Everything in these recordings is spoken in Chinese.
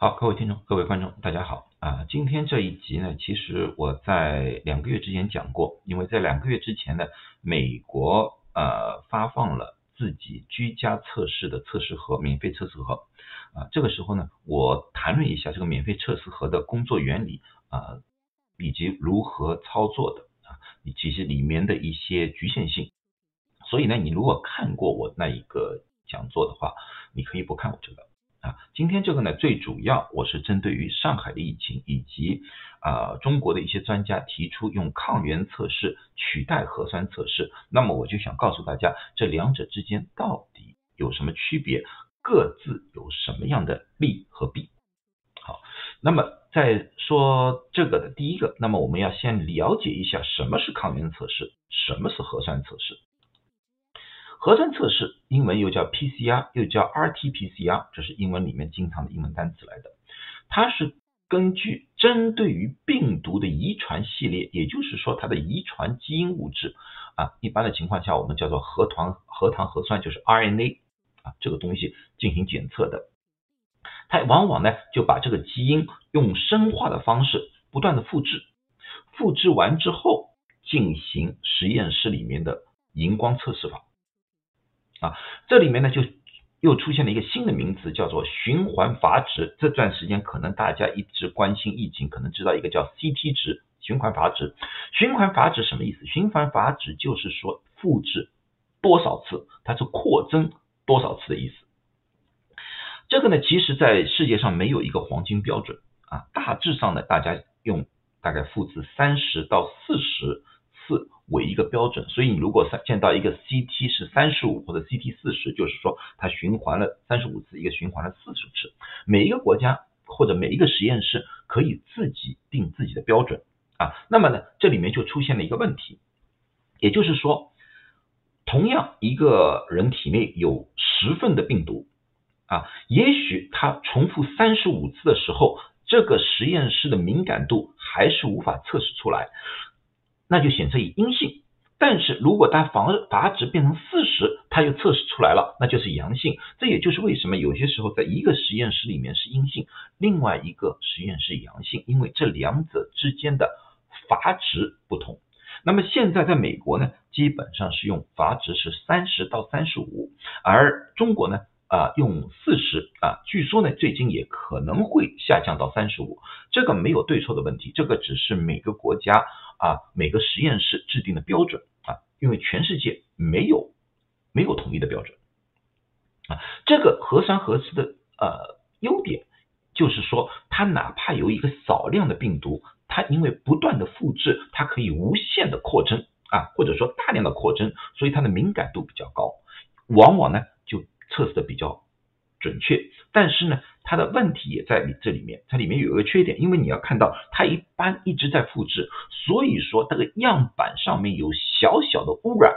好，各位听众、各位观众，大家好啊！今天这一集呢，其实我在两个月之前讲过，因为在两个月之前呢，美国呃发放了自己居家测试的测试盒，免费测试盒啊。这个时候呢，我谈论一下这个免费测试盒的工作原理啊，以及如何操作的啊，以及是里面的一些局限性。所以呢，你如果看过我那一个讲座的话，你可以不看我这个。啊，今天这个呢，最主要我是针对于上海的疫情，以及啊中国的一些专家提出用抗原测试取代核酸测试，那么我就想告诉大家，这两者之间到底有什么区别，各自有什么样的利和弊。好，那么在说这个的第一个，那么我们要先了解一下什么是抗原测试，什么是核酸测试。核酸测试，英文又叫 PCR，又叫 RT-PCR，这是英文里面经常的英文单词来的。它是根据针对于病毒的遗传系列，也就是说它的遗传基因物质啊，一般的情况下我们叫做核糖核糖核酸，就是 RNA 啊这个东西进行检测的。它往往呢就把这个基因用生化的方式不断的复制，复制完之后进行实验室里面的荧光测试法。啊，这里面呢就又出现了一个新的名词，叫做循环阀值。这段时间可能大家一直关心疫情，可能知道一个叫 CT 值，循环阀值。循环阀值什么意思？循环阀值就是说复制多少次，它是扩增多少次的意思。这个呢，其实在世界上没有一个黄金标准啊，大致上呢，大家用大概复制三十到四十次。为一个标准，所以你如果见到一个 CT 是三十五或者 CT 四十，就是说它循环了三十五次，一个循环了四十次。每一个国家或者每一个实验室可以自己定自己的标准啊。那么呢，这里面就出现了一个问题，也就是说，同样一个人体内有十份的病毒啊，也许他重复三十五次的时候，这个实验室的敏感度还是无法测试出来。那就显示以阴性，但是如果它防阀值变成四十，它就测试出来了，那就是阳性。这也就是为什么有些时候在一个实验室里面是阴性，另外一个实验室阳性，因为这两者之间的阀值不同。那么现在在美国呢，基本上是用阀值是三十到三十五，而中国呢？啊，用四十啊，据说呢，最近也可能会下降到三十五，这个没有对错的问题，这个只是每个国家啊，每个实验室制定的标准啊，因为全世界没有没有统一的标准啊，这个核酸核磁的呃优点就是说，它哪怕有一个少量的病毒，它因为不断的复制，它可以无限的扩增啊，或者说大量的扩增，所以它的敏感度比较高，往往呢。测试的比较准确，但是呢，它的问题也在你这里面，它里面有一个缺点，因为你要看到它一般一直在复制，所以说这个样板上面有小小的污染，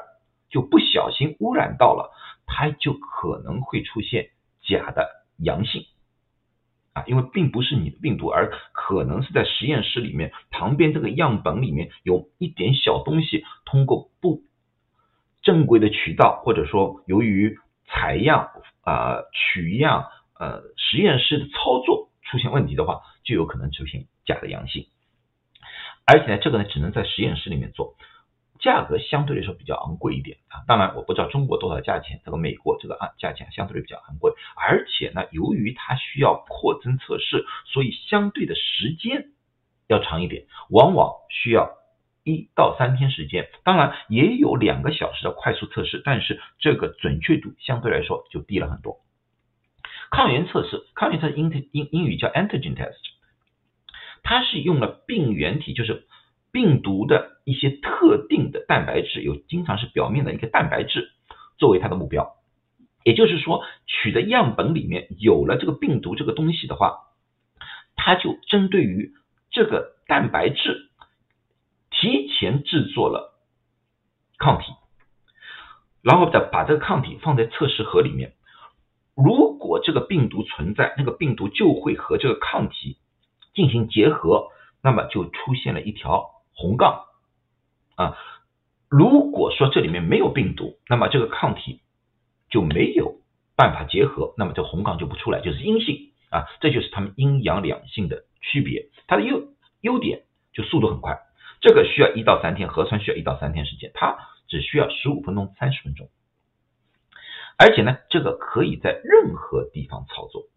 就不小心污染到了，它就可能会出现假的阳性。啊，因为并不是你的病毒，而可能是在实验室里面旁边这个样本里面有一点小东西，通过不正规的渠道，或者说由于采样啊取样呃实验室的操作出现问题的话，就有可能出现假的阳性，而且呢，这个呢只能在实验室里面做，价格相对来说比较昂贵一点啊。当然我不知道中国多少价钱，这个美国这个啊价钱相对比较昂贵，而且呢，由于它需要扩增测试，所以相对的时间要长一点，往往需要。一到三天时间，当然也有两个小时的快速测试，但是这个准确度相对来说就低了很多。抗原测试，抗原测试英英英语叫 antigen test，它是用了病原体，就是病毒的一些特定的蛋白质，有经常是表面的一个蛋白质作为它的目标。也就是说，取的样本里面有了这个病毒这个东西的话，它就针对于这个蛋白质。提前制作了抗体，然后再把这个抗体放在测试盒里面。如果这个病毒存在，那个病毒就会和这个抗体进行结合，那么就出现了一条红杠啊。如果说这里面没有病毒，那么这个抗体就没有办法结合，那么这红杠就不出来，就是阴性啊，这就是它们阴阳两性的区别。它的优优点就速度很快，这个需要一到三天，核酸需要一到三天时间，它只需要十五分钟、三十分钟。而且呢，这个可以在任何地方操作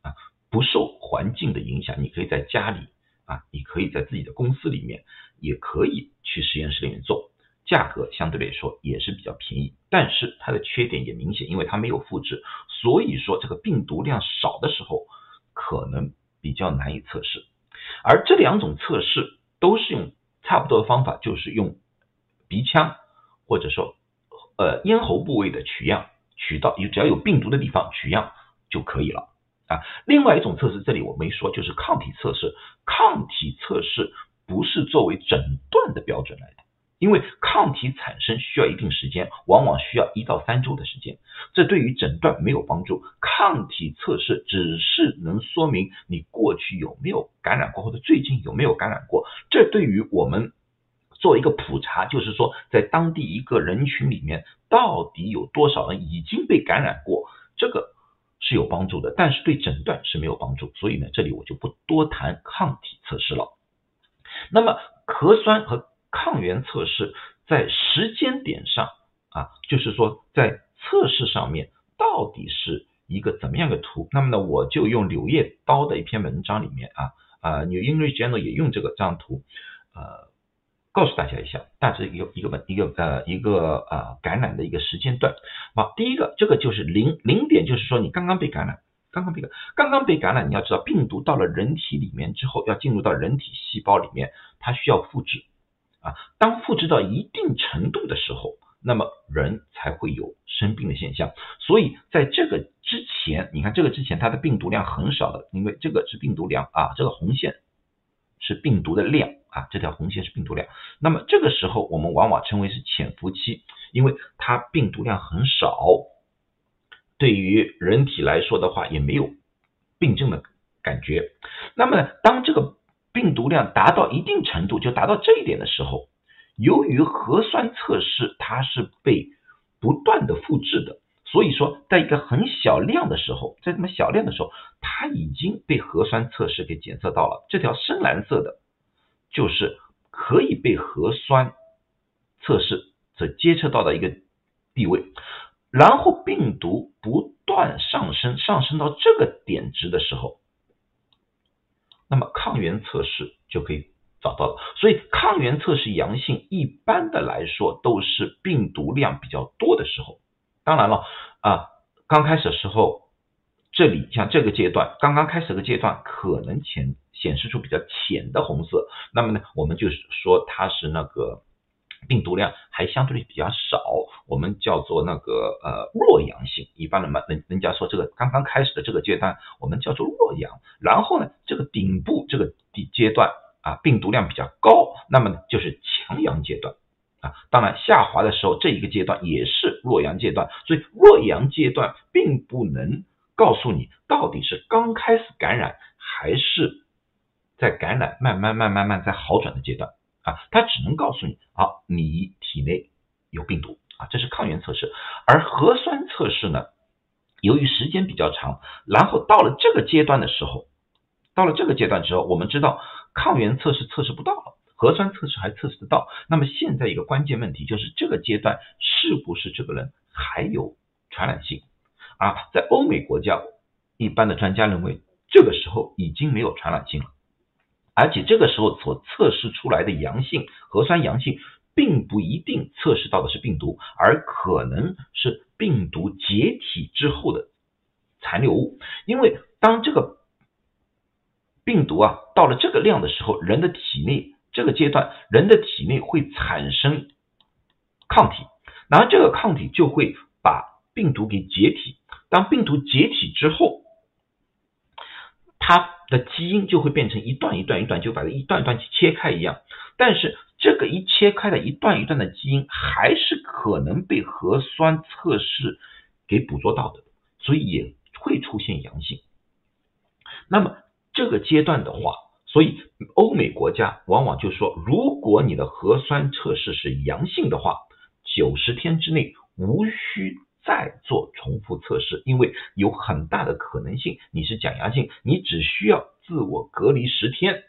啊，不受环境的影响。你可以在家里啊，你可以在自己的公司里面，也可以去实验室里面做，价格相对来说也是比较便宜。但是它的缺点也明显，因为它没有复制，所以说这个病毒量少的时候，可能比较难以测试。而这两种测试都是用差不多的方法，就是用鼻腔或者说呃咽喉部位的取样。取到有只要有病毒的地方取样就可以了啊。另外一种测试这里我没说，就是抗体测试。抗体测试不是作为诊断的标准来的，因为抗体产生需要一定时间，往往需要一到三周的时间，这对于诊断没有帮助。抗体测试只是能说明你过去有没有感染过，或者最近有没有感染过。这对于我们。做一个普查，就是说在当地一个人群里面，到底有多少人已经被感染过，这个是有帮助的，但是对诊断是没有帮助。所以呢，这里我就不多谈抗体测试了。那么核酸和抗原测试在时间点上啊，就是说在测试上面到底是一个怎么样的图？那么呢，我就用柳叶刀的一篇文章里面啊啊，New England Journal 也用这个张图，呃。告诉大家一下，大致一个一个问一个呃一个呃感染的一个时间段。好，第一个这个就是零零点，就是说你刚刚被感染，刚刚被感刚刚被感染，你要知道病毒到了人体里面之后，要进入到人体细胞里面，它需要复制啊。当复制到一定程度的时候，那么人才会有生病的现象。所以在这个之前，你看这个之前它的病毒量很少的，因为这个是病毒量啊，这个红线是病毒的量。啊，这条红线是病毒量，那么这个时候我们往往称为是潜伏期，因为它病毒量很少，对于人体来说的话也没有病症的感觉。那么当这个病毒量达到一定程度，就达到这一点的时候，由于核酸测试它是被不断的复制的，所以说在一个很小量的时候，在这么小量的时候，它已经被核酸测试给检测到了，这条深蓝色的。就是可以被核酸测试所监测到的一个地位，然后病毒不断上升，上升到这个点值的时候，那么抗原测试就可以找到了。所以抗原测试阳性，一般的来说都是病毒量比较多的时候。当然了啊，刚开始时候。这里像这个阶段，刚刚开始的阶段，可能显显示出比较浅的红色，那么呢，我们就是说它是那个病毒量还相对比较少，我们叫做那个呃弱阳性。一般人嘛人人家说这个刚刚开始的这个阶段，我们叫做弱阳。然后呢，这个顶部这个底阶段啊，病毒量比较高，那么呢就是强阳阶段啊。当然下滑的时候，这一个阶段也是弱阳阶段，所以弱阳阶段并不能。告诉你到底是刚开始感染，还是在感染慢慢慢慢慢在好转的阶段啊？它只能告诉你啊，你体内有病毒啊，这是抗原测试。而核酸测试呢，由于时间比较长，然后到了这个阶段的时候，到了这个阶段之后，我们知道抗原测试测试不到了，核酸测试还测试得到。那么现在一个关键问题就是这个阶段是不是这个人还有传染性？啊，在欧美国家，一般的专家认为，这个时候已经没有传染性了，而且这个时候所测试出来的阳性核酸阳性，并不一定测试到的是病毒，而可能是病毒解体之后的残留物。因为当这个病毒啊到了这个量的时候，人的体内这个阶段，人的体内会产生抗体，然后这个抗体就会把病毒给解体。当病毒解体之后，它的基因就会变成一段一段一段，就把它一段段去切开一样。但是这个一切开的一段一段的基因，还是可能被核酸测试给捕捉到的，所以也会出现阳性。那么这个阶段的话，所以欧美国家往往就说，如果你的核酸测试是阳性的话，九十天之内无需。再做重复测试，因为有很大的可能性你是假阳性，你只需要自我隔离十天，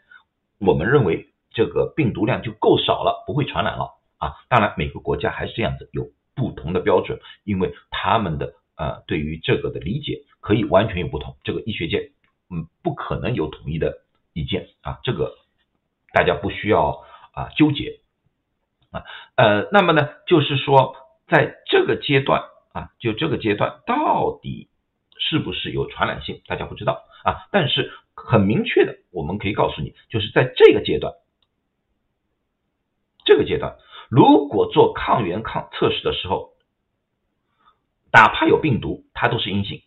我们认为这个病毒量就够少了，不会传染了啊。当然每个国家还是这样子，有不同的标准，因为他们的呃对于这个的理解可以完全有不同，这个医学界嗯不可能有统一的意见啊，这个大家不需要啊纠结。啊，呃，那么呢，就是说，在这个阶段啊，就这个阶段到底是不是有传染性，大家不知道啊。但是很明确的，我们可以告诉你，就是在这个阶段，这个阶段，如果做抗原抗测试的时候，哪怕有病毒，它都是阴性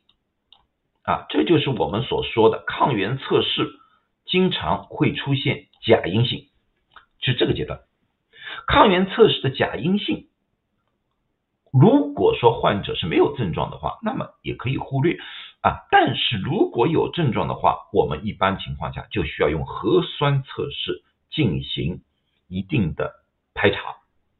啊。这就是我们所说的抗原测试经常会出现假阴性，是这个阶段。抗原测试的假阴性，如果说患者是没有症状的话，那么也可以忽略啊。但是如果有症状的话，我们一般情况下就需要用核酸测试进行一定的排查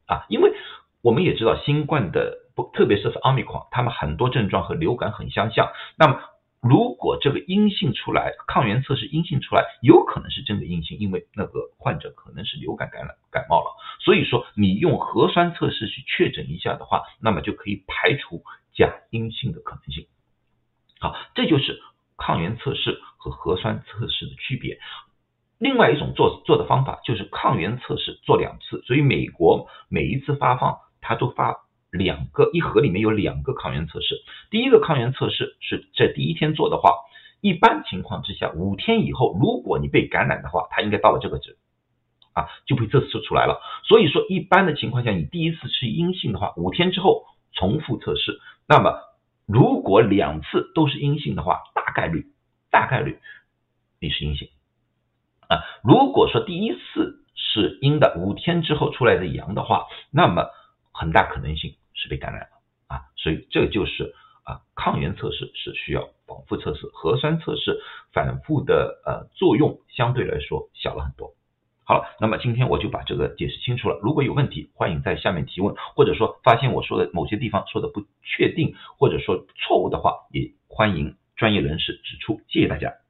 啊，因为我们也知道新冠的不，特别是是奥密克戎，他们很多症状和流感很相像，那么。如果这个阴性出来，抗原测试阴性出来，有可能是真的阴性，因为那个患者可能是流感感染感冒了。所以说，你用核酸测试去确诊一下的话，那么就可以排除假阴性的可能性。好，这就是抗原测试和核酸测试的区别。另外一种做做的方法就是抗原测试做两次，所以美国每一次发放，它都发。两个一盒里面有两个抗原测试，第一个抗原测试是在第一天做的话，一般情况之下五天以后，如果你被感染的话，它应该到了这个值啊，就被测试出来了。所以说一般的情况下，你第一次是阴性的话，五天之后重复测试，那么如果两次都是阴性的话，大概率大概率你是阴性啊。如果说第一次是阴的，五天之后出来的阳的话，那么很大可能性。是被感染了啊，所以这就是啊，抗原测试是需要反复测试，核酸测试反复的呃作用相对来说小了很多。好了，那么今天我就把这个解释清楚了。如果有问题，欢迎在下面提问，或者说发现我说的某些地方说的不确定，或者说错误的话，也欢迎专业人士指出。谢谢大家。